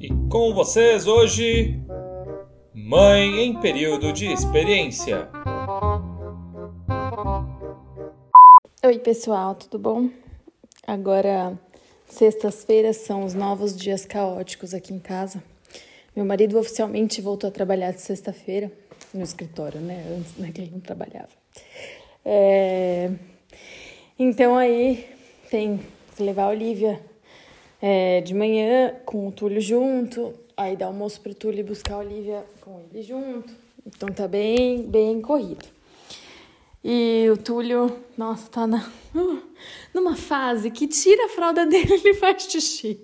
E com vocês hoje, Mãe em período de experiência. Oi, pessoal, tudo bom? Agora, sextas-feiras são os novos dias caóticos aqui em casa. Meu marido oficialmente voltou a trabalhar de sexta-feira no escritório, né? Antes né, que ele não trabalhava. É... Então aí tem que levar a Olivia é, de manhã com o Túlio junto, aí dar almoço pro Túlio buscar a Olivia com ele junto. Então tá bem, bem corrido. E o Túlio, nossa, tá na, uh, numa fase que tira a fralda dele e ele faz xixi.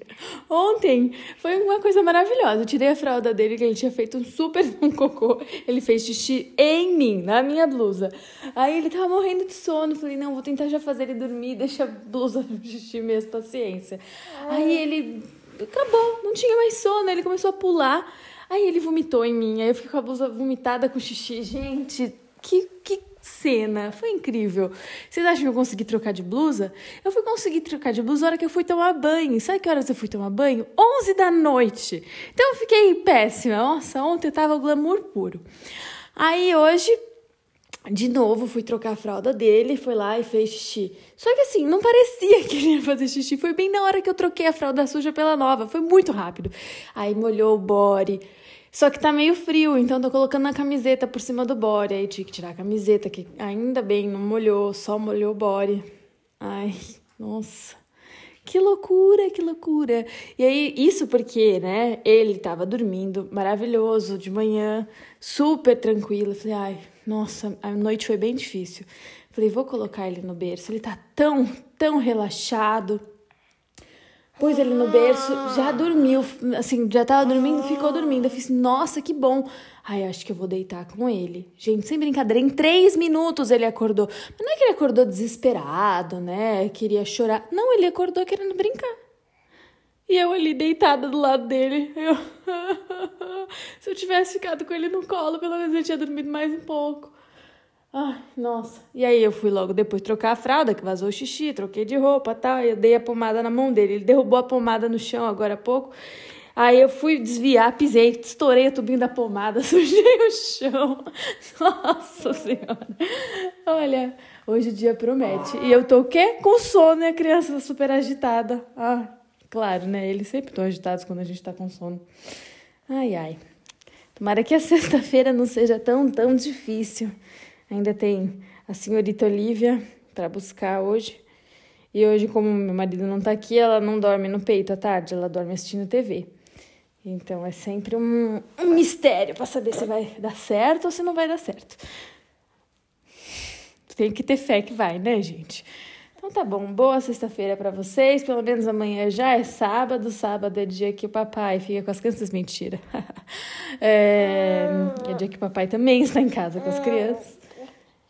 Ontem foi uma coisa maravilhosa. Eu tirei a fralda dele, que ele tinha feito um super um cocô. Ele fez xixi em mim, na minha blusa. Aí ele tava morrendo de sono. Falei, não, vou tentar já fazer ele dormir, deixa a blusa xixi mesmo, paciência. Aí ele acabou, não tinha mais sono, ele começou a pular. Aí ele vomitou em mim, aí eu fiquei com a blusa vomitada com xixi. Gente, que, que cena, foi incrível. Vocês acham que eu consegui trocar de blusa? Eu fui conseguir trocar de blusa na hora que eu fui tomar banho. Sabe que horas eu fui tomar banho? 11 da noite. Então eu fiquei péssima. Nossa, ontem eu tava glamour puro. Aí hoje de novo, fui trocar a fralda dele, foi lá e fez xixi. Só que assim, não parecia que ele ia fazer xixi. Foi bem na hora que eu troquei a fralda suja pela nova. Foi muito rápido. Aí molhou o body. Só que tá meio frio, então tô colocando a camiseta por cima do body. Aí tive que tirar a camiseta, que ainda bem não molhou, só molhou o body. Ai, nossa. Que loucura, que loucura. E aí, isso porque, né, ele tava dormindo maravilhoso de manhã, super tranquilo. falei, ai, nossa, a noite foi bem difícil. Falei, vou colocar ele no berço. Ele tá tão, tão relaxado. Pus ele no berço, já dormiu, assim, já tava dormindo, ficou dormindo. Eu fiz, nossa, que bom. Ai, acho que eu vou deitar com ele. Gente, sem brincadeira, em três minutos ele acordou. Mas não é que ele acordou desesperado, né? Queria chorar. Não, ele acordou querendo brincar. E eu ali deitada do lado dele. Eu... Se eu tivesse ficado com ele no colo, pelo menos ele tinha dormido mais um pouco. Ai, nossa. E aí eu fui logo depois trocar a fralda, que vazou o xixi, troquei de roupa tal. Eu dei a pomada na mão dele. Ele derrubou a pomada no chão agora há pouco. Aí eu fui desviar, pisei, estourei o tubinho da pomada, sujei o chão. Nossa Senhora. Olha, hoje o dia promete. E eu tô o quê? Com sono, né? Criança super agitada. Ah, claro, né? Eles sempre estão agitados quando a gente tá com sono. Ai, ai. Tomara que a sexta-feira não seja tão, tão difícil. Ainda tem a senhorita Olivia para buscar hoje. E hoje, como meu marido não tá aqui, ela não dorme no peito à tarde, ela dorme assistindo TV. Então é sempre um, um mistério para saber se vai dar certo ou se não vai dar certo. Tem que ter fé que vai, né, gente? Então tá bom, boa sexta-feira para vocês. Pelo menos amanhã já é sábado. Sábado é dia que o papai fica com as crianças. Mentira. É, é dia que o papai também está em casa com as crianças.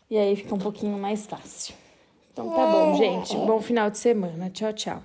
E aí fica um pouquinho mais fácil. Então tá bom, gente. Bom final de semana. Tchau, tchau.